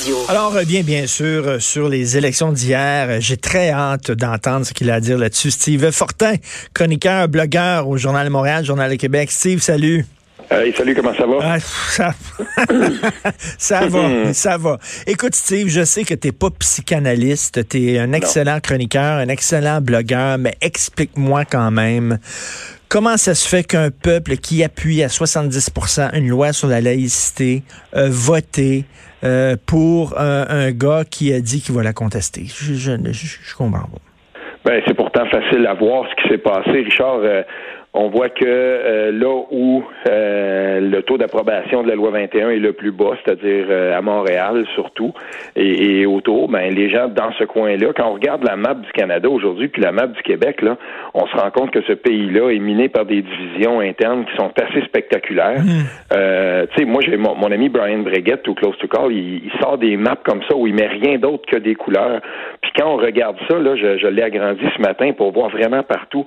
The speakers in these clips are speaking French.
Radio. Alors, on revient bien sûr euh, sur les élections d'hier. J'ai très hâte d'entendre ce qu'il a à dire là-dessus. Steve Fortin, chroniqueur, blogueur au Journal de Montréal, Journal de Québec. Steve, salut. Hey, salut, comment ça va? Ah, ça... ça va, ça va. Écoute, Steve, je sais que t'es pas psychanalyste, t'es un excellent chroniqueur, un excellent blogueur, mais explique-moi quand même comment ça se fait qu'un peuple qui appuie à 70% une loi sur la laïcité a voté euh, pour un, un, gars qui a dit qu'il va la contester? Je, je comprends pas. Ben, c'est pourtant facile à voir ce qui s'est passé, Richard. Euh, on voit que euh, là où euh, le taux d'approbation de la loi 21 est le plus bas, c'est-à-dire euh, à Montréal surtout et, et, autour, ben les gens dans ce coin-là, quand on regarde la map du Canada aujourd'hui puis la map du Québec, là, on se rend compte que ce pays-là est miné par des divisions internes qui sont assez spectaculaires. Mmh. tu sais, moi j'ai mon, mon, ami Brian Breguet, tout close to call, il, il, sort des maps comme ça où il met rien d'autre que des couleurs. Quand on regarde ça, là, je, je l'ai agrandi ce matin pour voir vraiment partout,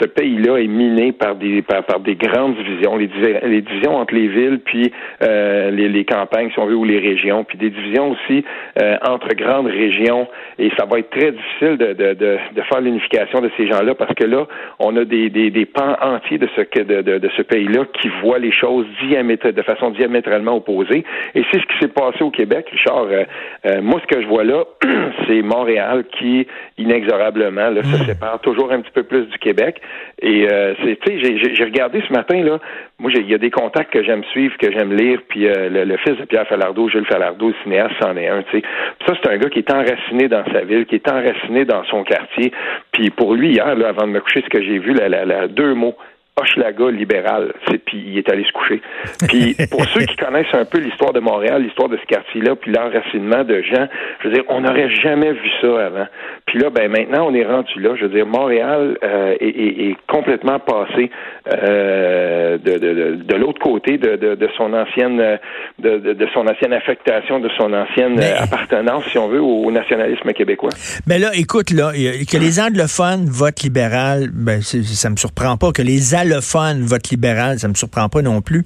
ce pays-là est miné par des par, par des grandes divisions, les, divisions entre les villes puis euh, les, les, campagnes, si on veut, ou les régions, puis des divisions aussi euh, entre grandes régions. Et ça va être très difficile de, de, de, de faire l'unification de ces gens-là parce que là, on a des, des, des pans entiers de ce de, de, de ce pays-là qui voient les choses de façon diamétralement opposée. Et c'est ce qui s'est passé au Québec, Richard. Euh, euh moi, ce que je vois là, c'est Montréal qui inexorablement là, se sépare toujours un petit peu plus du Québec. Et euh, c'est tu sais, j'ai regardé ce matin, là, moi, il y a des contacts que j'aime suivre, que j'aime lire, puis euh, le, le, fils de Pierre Falardeau, Jules Falardeau, le cinéaste, c'en est un, tu sais. Ça, c'est un gars qui est enraciné dans sa ville, qui est enraciné dans son quartier. Puis pour lui, hier, là, avant de me coucher, ce que j'ai vu, la, la, deux mots, Hochelaga libéral. Puis il est allé se coucher. Puis pour ceux qui connaissent un peu l'histoire de Montréal, l'histoire de ce quartier-là, puis l'enracinement de gens, je veux dire, on n'aurait jamais vu ça avant. Puis là, ben maintenant, on est rendu là. Je veux dire, Montréal euh, est, est, est, complètement passé euh, de, de, de l'autre côté de, de, son ancienne de, son ancienne affectation, de son ancienne Mais... appartenance, si on veut, au, au nationalisme québécois. Mais là, écoute, là, que les anglophones votent libéral, ben ça me surprend pas. Que les votent libéral, ça me surprend pas non plus.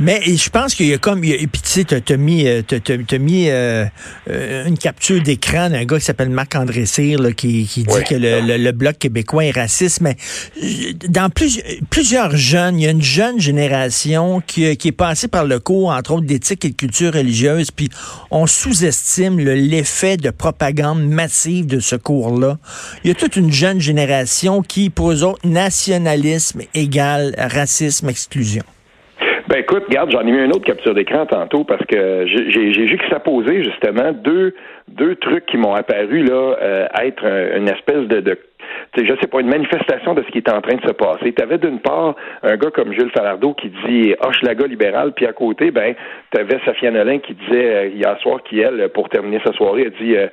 Mais je pense qu'il y a comme, et puis tu sais, t'as mis, t'as, mis euh, une capture d'écran d'un gars qui s'appelle Marc-André Cyr, là, qui, qui dit oui. que le, le, le, Bloc québécois est raciste, mais dans plus, plusieurs jeunes, il y a une jeune génération qui, qui est passée par le cours, entre autres, d'éthique et de culture religieuse, puis on sous-estime l'effet de propagande massive de ce cours-là. Il y a toute une jeune génération qui, pour eux autres, nationalisme égale racisme, exclusion? Ben écoute, regarde, j'en ai mis une autre capture d'écran tantôt parce que j'ai posait justement deux deux trucs qui m'ont apparu là euh, être un, une espèce de, de je sais pas, une manifestation de ce qui est en train de se passer. Tu avais d'une part un gars comme Jules Falardeau qui dit Hochelaga libéral, puis à côté, ben, tu avais Safia Nolin qui disait euh, hier soir, qui, elle, pour terminer sa soirée, a dit euh,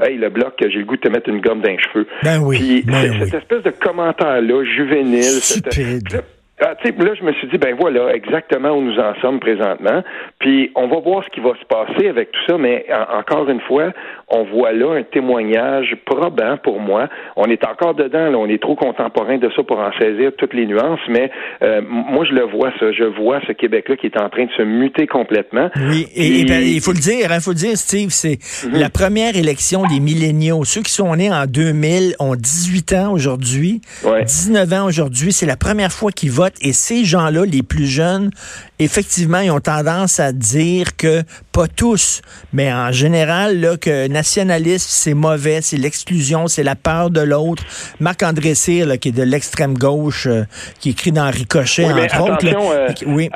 Hey, le bloc, j'ai le goût de te mettre une gomme dans les cheveux. Ben oui. Puis ben cette espèce de commentaire-là, juvénile. Stupide. Cette, ah, là, je me suis dit, ben voilà, exactement où nous en sommes présentement. Puis, on va voir ce qui va se passer avec tout ça, mais en, encore une fois, on voit là un témoignage probant pour moi. On est encore dedans, là, on est trop contemporain de ça pour en saisir toutes les nuances, mais euh, moi, je le vois, ça. Je vois ce Québec-là qui est en train de se muter complètement. Oui, et, et ben, il faut le dire, il faut le dire, Steve, c'est -hmm. la première élection des milléniaux. Ceux qui sont nés en 2000 ont 18 ans aujourd'hui, ouais. 19 ans aujourd'hui. C'est la première fois qu'ils votent et ces gens-là, les plus jeunes, effectivement, ils ont tendance à dire que, pas tous, mais en général, là, que nationalisme, c'est mauvais, c'est l'exclusion, c'est la peur de l'autre. Marc-André Cyr, là, qui est de l'extrême gauche, euh, qui écrit dans Ricochet, oui, entre autres. Là, euh, oui.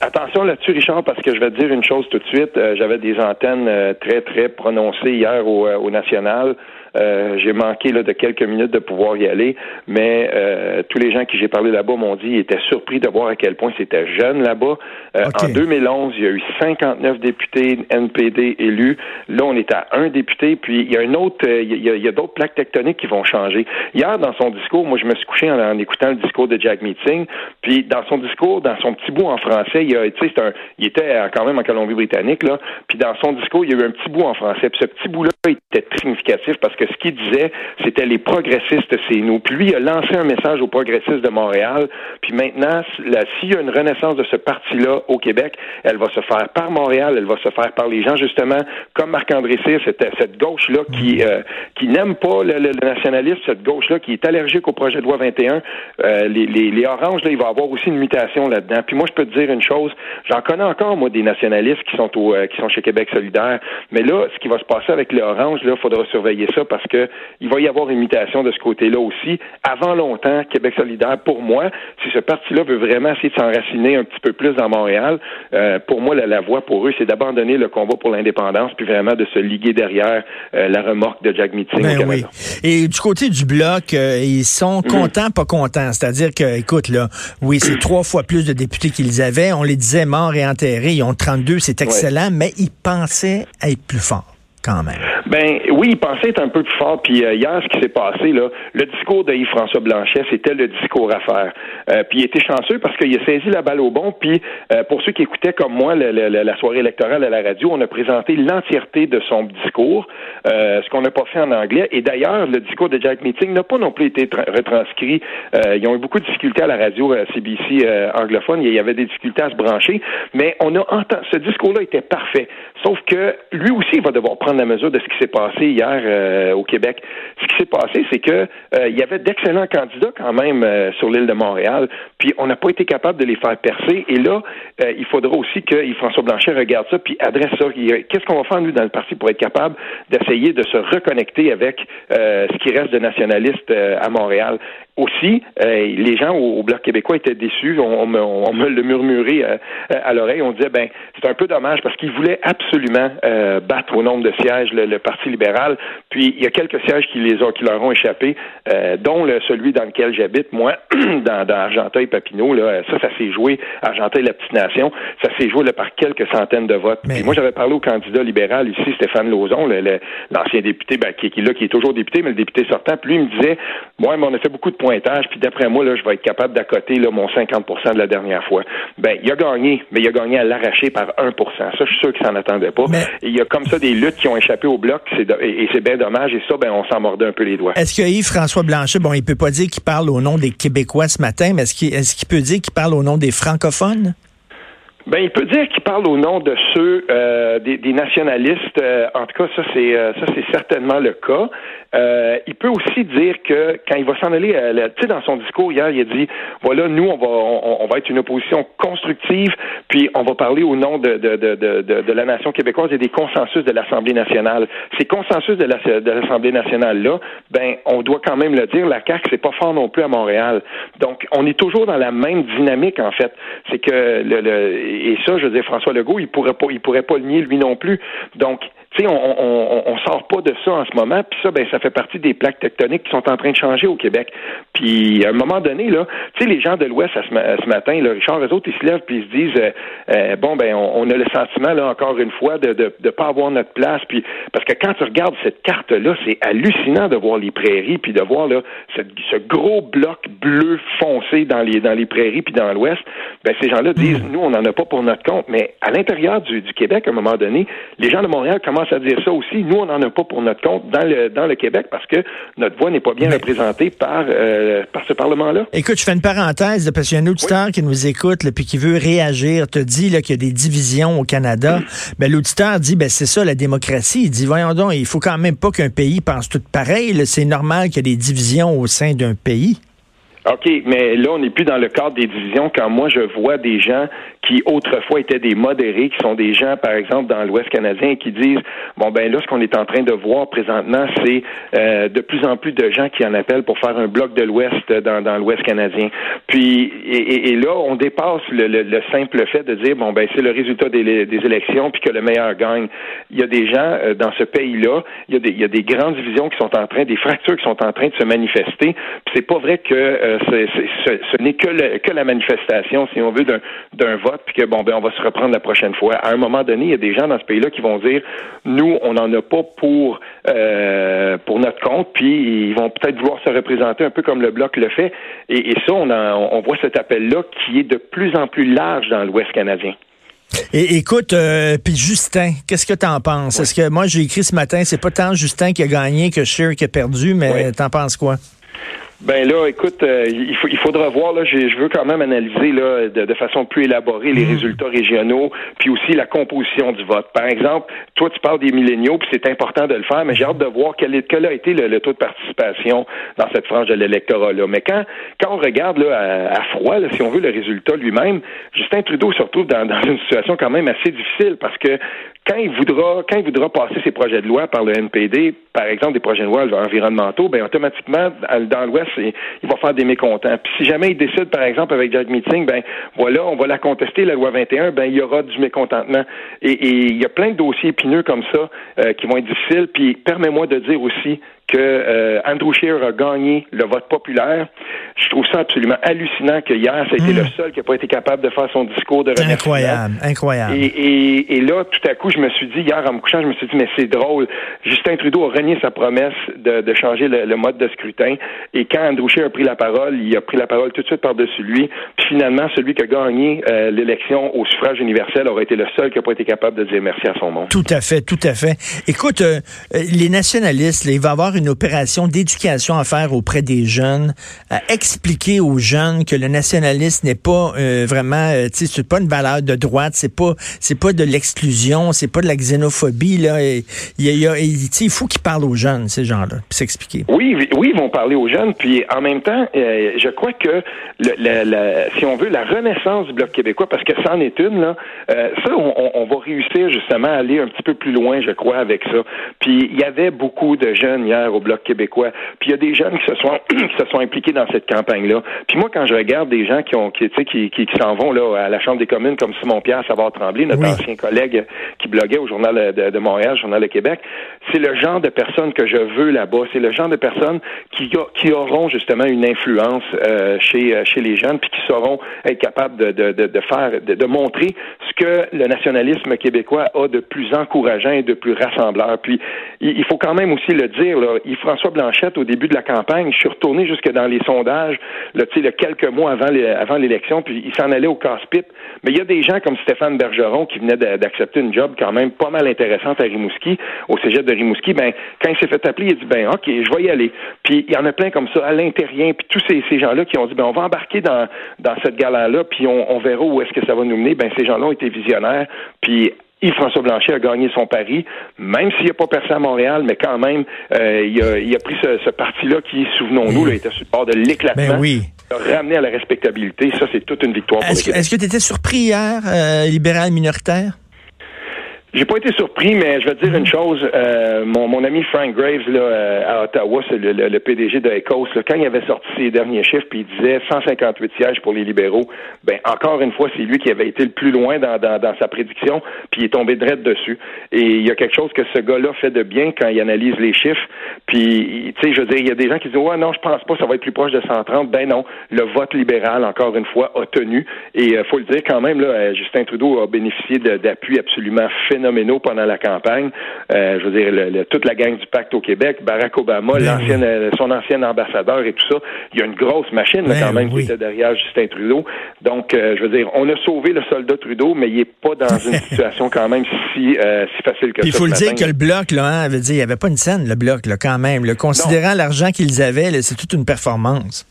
Attention là-dessus, Richard, parce que je vais te dire une chose tout de suite. Euh, J'avais des antennes très, très prononcées hier au, au National. Euh, j'ai manqué là, de quelques minutes de pouvoir y aller, mais euh, tous les gens qui j'ai parlé là-bas m'ont dit qu'ils étaient surpris de voir à quel point c'était jeune là-bas. Euh, okay. En 2011, il y a eu 59 députés NPD élus. Là, on est à un député, puis il y a un autre, il y a, il y a d'autres plaques tectoniques qui vont changer. Hier, dans son discours, moi, je me suis couché en, en écoutant le discours de Jack Meeting, puis dans son discours, dans son petit bout en français, il, a, un, il était quand même en Colombie-Britannique, là, puis dans son discours, il y a eu un petit bout en français, puis ce petit bout-là, était significatif parce que ce qu'il disait, c'était les progressistes, c'est nous. Puis lui, il a lancé un message aux progressistes de Montréal. Puis maintenant, s'il y a une renaissance de ce parti-là au Québec, elle va se faire par Montréal, elle va se faire par les gens, justement, comme Marc-André Cyr, cette, cette gauche-là qui, euh, qui n'aime pas le, le, nationalisme, cette gauche-là qui est allergique au projet de loi 21. Euh, les, les, les, oranges, là, il va y avoir aussi une mutation là-dedans. Puis moi, je peux te dire une chose, j'en connais encore, moi, des nationalistes qui sont, au, euh, qui sont chez Québec solidaire. Mais là, ce qui va se passer avec les oranges, là, il faudra surveiller ça parce que il va y avoir une mutation de ce côté-là aussi. Avant longtemps, Québec solidaire, pour moi, si ce parti-là veut vraiment essayer de s'enraciner un petit peu plus dans Montréal, euh, pour moi, la, la voie pour eux, c'est d'abandonner le combat pour l'indépendance puis vraiment de se liguer derrière euh, la remorque de Jack Meeting ben Oui. Et du côté du bloc, euh, ils sont mhm. contents, pas contents? C'est-à-dire que, écoute, là, oui, c'est trois fois plus de députés qu'ils avaient. On les disait morts et enterrés. Ils ont 32, c'est excellent, mais ils pensaient être plus forts Ben oui, il pensait être un peu plus fort. Puis euh, hier, ce qui s'est passé, là, le discours de Yves-François Blanchet, c'était le discours à faire. Euh, puis il était chanceux parce qu'il a saisi la balle au bon. Puis euh, pour ceux qui écoutaient comme moi la soirée électorale à la radio, on a présenté l'entièreté de son discours, ce qu'on n'a pas fait en anglais. Et d'ailleurs, le discours de Jack Meeting n'a pas non plus été retranscrit. ils ont eu beaucoup de difficultés à la radio CBC anglophone. Il y avait des difficultés à se brancher. Mais on a entendu, ce discours-là était parfait. Sauf que lui aussi, va devoir prendre la mesure de ce qui s'est passé hier euh, au Québec. Ce qui s'est passé, c'est que euh, il y avait d'excellents candidats quand même euh, sur l'île de Montréal, puis on n'a pas été capable de les faire percer. Et là, il faudra aussi que François Blanchet regarde ça puis adresse ça. Qu'est-ce qu'on va faire nous dans le parti pour être capable d'essayer de se reconnecter avec ce qui reste de nationalistes à Montréal? Aussi, euh, les gens au, Bloc québécois étaient déçus. On, me, le murmurait euh, à l'oreille. On disait, ben, c'est un peu dommage parce qu'ils voulaient absolument euh, battre au nombre de sièges le, Parti libéral. Puis, il y a quelques sièges qui, les ont, qui leur ont échappé, dont le, celui dans lequel j'habite, moi, dans, dans Argenteuil-Papineau. Là, ça, ça s'est joué, Argenteuil, la petite nation, ça s'est joué là, par quelques centaines de votes. Puis moi, j'avais parlé au candidat libéral ici, Stéphane Lauzon, l'ancien député, ben, qui, qui, là, qui est toujours député, mais le député sortant. Puis lui, il me disait, moi, on a fait beaucoup de pointage, puis d'après moi, là, je vais être capable d'accoter là, mon 50% de la dernière fois. Ben, il a gagné, mais il a gagné à l'arracher par 1% Ça, je suis sûr qu'il s'en attendait pas. il y a comme ça des luttes qui ont échappé au bloc, et, c'est bien dommage, et ça, ben, on s'en mordait un peu les doigts. Est-ce que Yves-François Blanchet, bon, il peut pas dire qu'il parle au nom des Québécois ce matin, mais est-ce qu'il est peut dire qu'il parle au nom des francophones? Ben, il peut dire qu'il parle au nom de ceux euh, des, nationalistes. Euh, en tout cas, ça c'est euh, ça c'est certainement le cas. Euh, il peut aussi dire que quand il va s'en aller, tu sais, dans son discours hier, il a dit voilà, nous on va on, va être une opposition constructive, puis on va parler au nom de de, de, de, de la nation québécoise et des consensus de l'Assemblée nationale. Ces consensus de l'Assemblée nationale là, ben on doit quand même le dire, la CAC c'est pas fort non plus à Montréal. Donc on est toujours dans la même dynamique en fait. C'est que le, le et ça, je veux dire, François Legault, il pourrait pas, il pourrait pas le nier lui non plus. Donc, tu sais, on, on, on, sort pas de ça en ce moment, puis ça, ben, ça fait partie des plaques tectoniques qui sont en train de changer au Québec. Puis, à un moment donné, là, tu sais, les gens de l'Ouest, ce, matin, là, Richard, eux autres, ils se lèvent puis ils se disent, euh, euh, bon, ben, on, a le sentiment, là, encore une fois, de de, de pas avoir notre place, puis parce que quand tu regardes cette carte-là, c'est hallucinant de voir les prairies, puis de voir, là, ce, ce gros bloc bleu foncé dans les, dans les prairies, puis dans l'Ouest. Ben, ces gens-là disent, hmm. nous, on n'en a pas pour notre compte, mais à l'intérieur du, du Québec, à un moment donné, les gens de Montréal commencent à dire ça aussi. Nous, on n'en a pas pour notre compte dans le, dans le Québec parce que notre voix n'est pas bien représentée par, euh, par ce Parlement-là. Écoute, je fais une parenthèse parce qu'il y a un auditeur qui nous écoute et qui veut réagir, te dit qu'il y a des divisions au Canada. Ben, l'auditeur dit, ben, c'est ça la démocratie. Il dit, voyons donc, il faut quand même pas qu'un pays pense tout pareil. C'est normal qu'il y ait des divisions au sein d'un pays. OK, mais là, on n'est plus dans le cadre des divisions quand moi, je vois des gens qui autrefois étaient des modérés, qui sont des gens, par exemple, dans l'Ouest canadien, qui disent, bon, ben là, ce qu'on est en train de voir présentement, c'est euh, de plus en plus de gens qui en appellent pour faire un bloc de l'Ouest dans, dans l'Ouest canadien. Puis, et, là, on dépasse le, le, simple fait de dire, bon, ben c'est le résultat des, des, élections, puis que le meilleur gagne. Il y a des gens euh, dans ce pays-là, il y, a des, il y a des grandes divisions qui sont en train, des fractures qui sont en train de se manifester. Puis c'est pas vrai que euh, euh, ce, n'est que, que la manifestation, si on veut, d'un vote, puis que bon, ben, on va se reprendre la prochaine fois. À un moment donné, il y a des gens dans ce pays-là qui vont dire, nous, on n'en a pas pour euh, pour notre compte, puis ils vont peut-être vouloir se représenter un peu comme le bloc le fait. Et, ça, on, on voit cet appel-là qui est de plus en plus large dans l'Ouest canadien. Et écoute, euh, puis Justin, qu'est-ce que t'en penses? Est-ce que moi j'ai écrit ce matin, c'est pas tant Justin qui a gagné que Scheer qui a perdu, mais t'en penses quoi? Ben là, écoute, euh, il, faut, il faudra voir. Là, je veux quand même analyser là, de, façon plus élaborée les mhm. résultats régionaux, puis aussi la composition du vote. Par exemple, toi, tu parles des milléniaux, puis c'est important de le faire, mais j'ai hâte de voir quel, est, quel a été le, taux de participation dans cette frange de l'électorat-là. Mais quand, quand on regarde là, à, froid, si on veut le résultat lui-même, Justin Trudeau se retrouve dans, dans une situation quand même assez difficile parce que quand il voudra, quand il voudra passer ses projets de loi par le NPD, par exemple des projets de loi environnementaux, ben automatiquement dans l'Ouest, il va faire des mécontents. Puis si jamais il décide, par exemple avec Jack Meeting, ben voilà, on va la contester la loi 21, ben il y aura du mécontentement. Et, il y a plein de dossiers épineux comme ça euh, qui vont être difficiles. Puis permets-moi de dire aussi que euh, Andrew Scheer a gagné le vote populaire. Je trouve ça absolument hallucinant que hier, ça a été hmm. le seul qui n'a pas été capable de faire son discours de remerciement. Incroyable, incroyable. Et, et, là, tout à coup, je me suis dit, hier, en me couchant, je me suis dit, mais c'est drôle. Justin Trudeau a renié sa promesse de, de changer le, mode de scrutin. Et quand Andrew Scheer a pris la parole, il a pris la parole tout de suite par-dessus lui. Puis finalement, celui qui a gagné euh, l'élection au suffrage universel aurait été le seul qui n'a pas été capable de dire merci à son monde. Tout à fait, tout à fait. Écoute, euh, les nationalistes, il va y avoir une opération d'éducation à faire auprès des jeunes, à expliquer aux jeunes que le nationalisme n'est pas euh, vraiment, euh, tu sais, c'est pas une valeur de droite, c'est pas, c'est pas de l'exclusion, c'est pas de la xénophobie là. Il y a, il faut qu'ils parlent aux jeunes ces gens-là, puis s'expliquer. Oui, oui, ils vont parler aux jeunes, puis en même temps, euh, je crois que si on veut la renaissance du bloc québécois, parce que ça en est une là, ça, on, on va réussir justement à aller un petit peu plus loin, je crois, avec ça. Puis il y avait beaucoup de jeunes hier au bloc québécois. Puis il y a des jeunes qui se sont qui se sont impliqués dans cette campagne-là. Puis moi, quand je regarde des gens qui ont qui, qui, qui, qui s'en vont là à la Chambre des communes, comme Simon Pierre Savard Tremblay, notre ancien collègue qui bloguait au Journal de, de Montréal, Journal de Québec, c'est le genre de personnes que je veux là-bas. C'est le genre de personnes qui, qui auront justement une influence euh, chez, euh, chez les jeunes, puis qui sauront être capables de, de, de, faire, de, de montrer ce que le nationalisme québécois a de plus encourageant et de plus rassembleur. Puis il, faut quand même aussi le dire, là, François Blanchette, au début de la campagne, je suis retourné jusque dans les sondages, là, quelques mois avant l'élection, puis il s'en allait au casse-pipe. Mais il y a des gens comme Stéphane Bergeron qui venait d'accepter une job quand même pas mal intéressante à Rimouski, au cégep de Rimouski. Ben, quand il s'est fait appeler, il a dit, ben, OK, je vais y aller. Puis il y en a plein comme ça, à l'intérieur, puis tous ces, gens-là qui ont dit, ben, on va embarquer dans, dans cette galère-là, puis on, on verra où est-ce que ça va nous mener. Ben, ces gens-là ont été visionnaires, puis Yves-François Blanchet a gagné son pari, même s'il n'a pas percé à Montréal, mais quand même, euh, il, a, il, a, pris ce, ce parti-là qui, souvenons-nous, était sur le bord de l'éclatement. Ben oui. Ramené à la respectabilité, ça, c'est toute une victoire pour Est-ce que tu étais surpris hier, euh, libéral minoritaire? J'ai pas été surpris, mais je vais te dire une chose. Euh, mon, mon ami Frank Graves là, euh, à Ottawa, c'est le, le, PDG de Ecos, là, quand il avait sorti ses derniers chiffres, puis il disait 158 sièges pour les libéraux, ben encore une fois, c'est lui qui avait été le plus loin dans, dans, dans sa prédiction, puis il est tombé direct dessus. Et il y a quelque chose que ce gars-là fait de bien quand il analyse les chiffres. Puis, tu sais, je veux dire, il y a des gens qui disent ouais non, je pense pas, ça va être plus proche de 130. Ben non, le vote libéral, encore une fois, a tenu. Et euh, faut le dire quand même, là, Justin Trudeau a bénéficié d'appui absolument phénoménal phénoménaux pendant la campagne. Euh, je veux dire, toute la gang du pacte au Québec, Barack Obama, ben l'ancienne, euh, son ancien ambassadeur et tout ça. Il y a une grosse machine ben quand même qui était derrière Justin Trudeau. Donc, euh, je veux dire, on a sauvé le soldat Trudeau, mais il n'est pas dans une situation quand même si, si facile que ça. Il faut le dire que le bloc, là, hein, veut dire, il n'y avait pas une scène, le bloc, là, quand même. Le, considérant l'argent qu'ils avaient, c'est toute une performance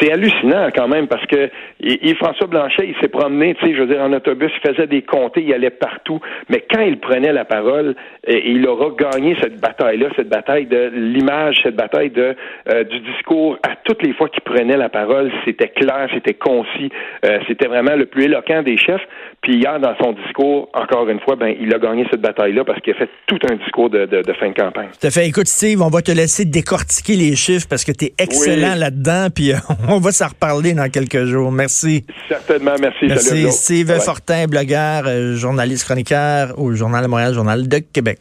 c'est hallucinant quand même parce que Yves-François Blanchet, il s'est promené, tu sais, je veux dire, en autobus, il faisait des comtés, il allait partout, mais quand il prenait la parole, et, il aura gagné cette bataille-là, cette bataille de l'image, cette bataille de euh, du discours. À toutes les fois qu'il prenait la parole, c'était clair, c'était concis, euh, c'était vraiment le plus éloquent des chefs. Puis hier, dans son discours, encore une fois, ben il a gagné cette bataille-là parce qu'il a fait tout un discours de, de, fin de campagne. Tout fait. Écoute, Steve, on va te laisser décortiquer les chiffres parce que tu es excellent là-dedans, puis on va s'en reparler dans quelques jours. Merci. Certainement, merci. Merci. Steve Fortin, blogueur, euh, journaliste chroniqueur au Journal de Montréal, Journal de Québec.